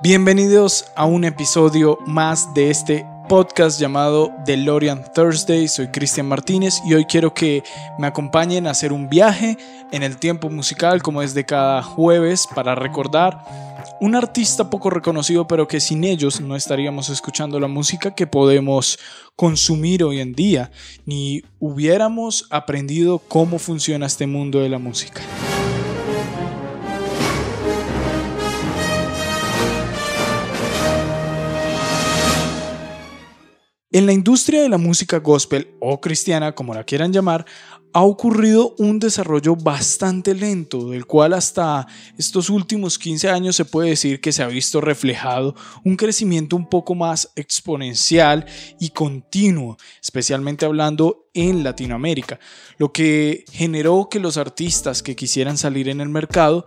Bienvenidos a un episodio más de este podcast llamado DeLorean Thursday. Soy Cristian Martínez y hoy quiero que me acompañen a hacer un viaje en el tiempo musical como es de cada jueves para recordar un artista poco reconocido pero que sin ellos no estaríamos escuchando la música que podemos consumir hoy en día ni hubiéramos aprendido cómo funciona este mundo de la música. En la industria de la música gospel o cristiana, como la quieran llamar, ha ocurrido un desarrollo bastante lento, del cual hasta estos últimos 15 años se puede decir que se ha visto reflejado un crecimiento un poco más exponencial y continuo, especialmente hablando en Latinoamérica, lo que generó que los artistas que quisieran salir en el mercado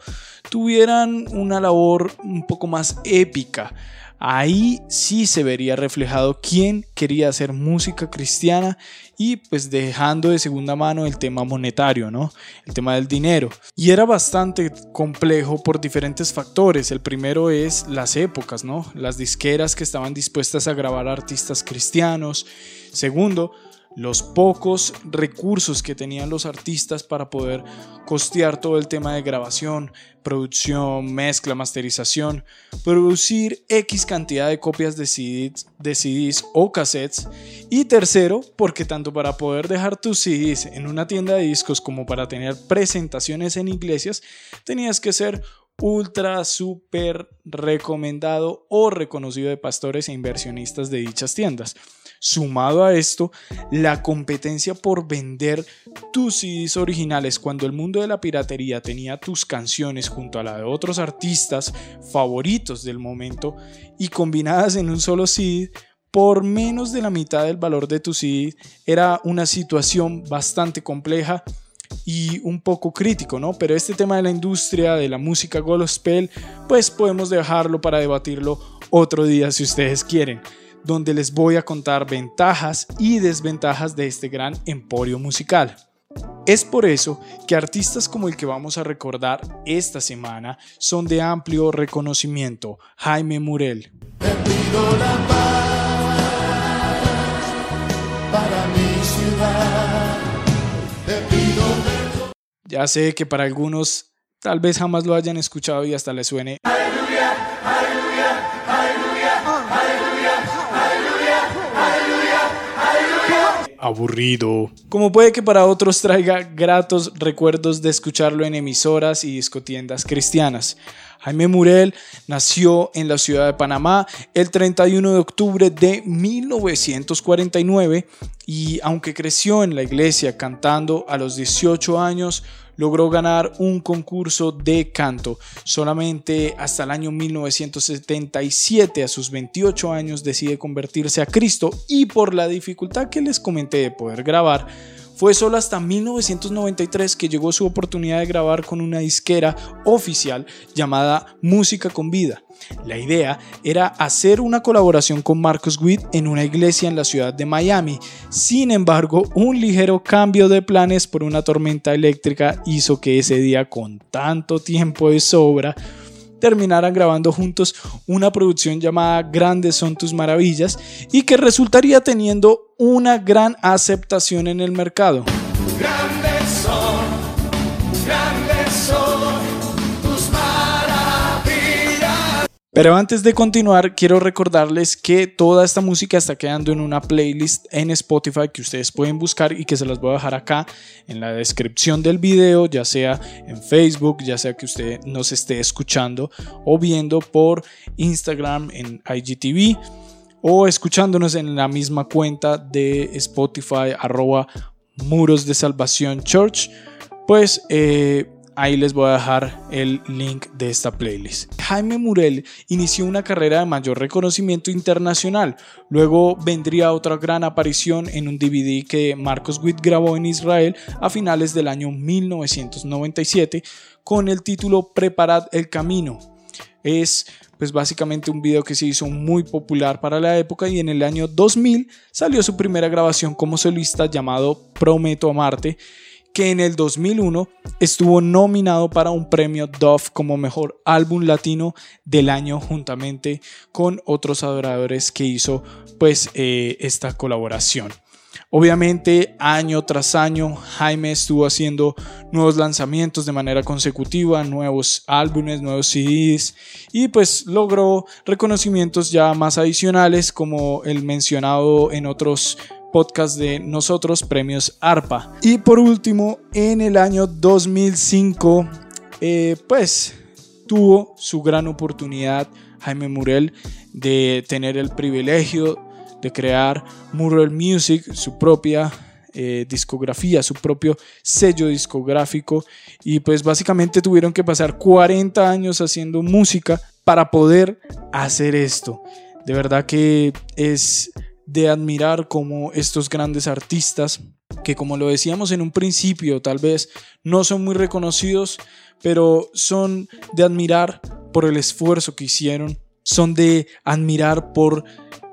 tuvieran una labor un poco más épica ahí sí se vería reflejado quién quería hacer música cristiana y pues dejando de segunda mano el tema monetario, ¿no? El tema del dinero. Y era bastante complejo por diferentes factores. El primero es las épocas, ¿no? Las disqueras que estaban dispuestas a grabar artistas cristianos. Segundo, los pocos recursos que tenían los artistas para poder costear todo el tema de grabación, producción, mezcla, masterización, producir X cantidad de copias de CDs, de o cassettes. Y tercero, porque tanto para poder dejar tus CDs en una tienda de discos como para tener presentaciones en iglesias, tenías que ser ultra, super recomendado o reconocido de pastores e inversionistas de dichas tiendas. Sumado a esto, la competencia por vender tus CDs originales cuando el mundo de la piratería tenía tus canciones junto a la de otros artistas favoritos del momento y combinadas en un solo CD por menos de la mitad del valor de tu CD era una situación bastante compleja y un poco crítico, ¿no? Pero este tema de la industria de la música gospel, pues podemos dejarlo para debatirlo otro día si ustedes quieren donde les voy a contar ventajas y desventajas de este gran emporio musical. Es por eso que artistas como el que vamos a recordar esta semana son de amplio reconocimiento. Jaime Murel. Ya sé que para algunos tal vez jamás lo hayan escuchado y hasta les suene. Aburrido. Como puede que para otros traiga gratos recuerdos de escucharlo en emisoras y discotiendas cristianas. Jaime Murel nació en la ciudad de Panamá el 31 de octubre de 1949 y aunque creció en la iglesia cantando a los 18 años, logró ganar un concurso de canto. Solamente hasta el año 1977, a sus 28 años, decide convertirse a Cristo y por la dificultad que les comenté de poder grabar, fue solo hasta 1993 que llegó su oportunidad de grabar con una disquera oficial llamada Música con Vida. La idea era hacer una colaboración con Marcos Witt en una iglesia en la ciudad de Miami. Sin embargo, un ligero cambio de planes por una tormenta eléctrica hizo que ese día con tanto tiempo de sobra terminaran grabando juntos una producción llamada Grandes son tus maravillas y que resultaría teniendo una gran aceptación en el mercado. Pero antes de continuar, quiero recordarles que toda esta música está quedando en una playlist en Spotify que ustedes pueden buscar y que se las voy a dejar acá en la descripción del video, ya sea en Facebook, ya sea que usted nos esté escuchando o viendo por Instagram en IGTV o escuchándonos en la misma cuenta de Spotify arroba muros de salvación church. Pues eh, Ahí les voy a dejar el link de esta playlist. Jaime Murel inició una carrera de mayor reconocimiento internacional. Luego vendría otra gran aparición en un DVD que Marcos Witt grabó en Israel a finales del año 1997 con el título Preparad el camino. Es pues básicamente un video que se hizo muy popular para la época y en el año 2000 salió su primera grabación como solista llamado Prometo Amarte que en el 2001 estuvo nominado para un premio Dove como mejor álbum latino del año juntamente con otros adoradores que hizo pues eh, esta colaboración. Obviamente, año tras año, Jaime estuvo haciendo nuevos lanzamientos de manera consecutiva, nuevos álbumes, nuevos CDs y pues logró reconocimientos ya más adicionales como el mencionado en otros podcasts de nosotros, premios ARPA. Y por último, en el año 2005, eh, pues tuvo su gran oportunidad Jaime Murel de tener el privilegio de crear Mural Music, su propia eh, discografía, su propio sello discográfico y pues básicamente tuvieron que pasar 40 años haciendo música para poder hacer esto. De verdad que es de admirar como estos grandes artistas que como lo decíamos en un principio tal vez no son muy reconocidos pero son de admirar por el esfuerzo que hicieron son de admirar por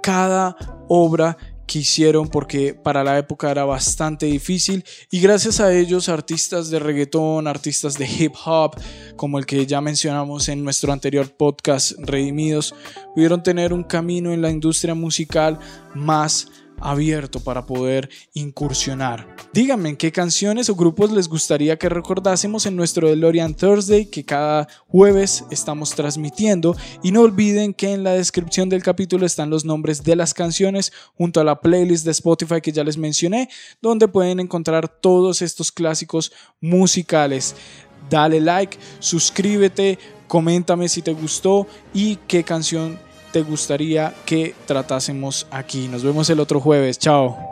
cada obra que hicieron porque para la época era bastante difícil. Y gracias a ellos artistas de reggaetón, artistas de hip hop, como el que ya mencionamos en nuestro anterior podcast Redimidos, pudieron tener un camino en la industria musical más abierto para poder incursionar. Díganme qué canciones o grupos les gustaría que recordásemos en nuestro DeLorean Thursday que cada jueves estamos transmitiendo y no olviden que en la descripción del capítulo están los nombres de las canciones junto a la playlist de Spotify que ya les mencioné donde pueden encontrar todos estos clásicos musicales. Dale like, suscríbete, coméntame si te gustó y qué canción te gustaría que tratásemos aquí. Nos vemos el otro jueves. Chao.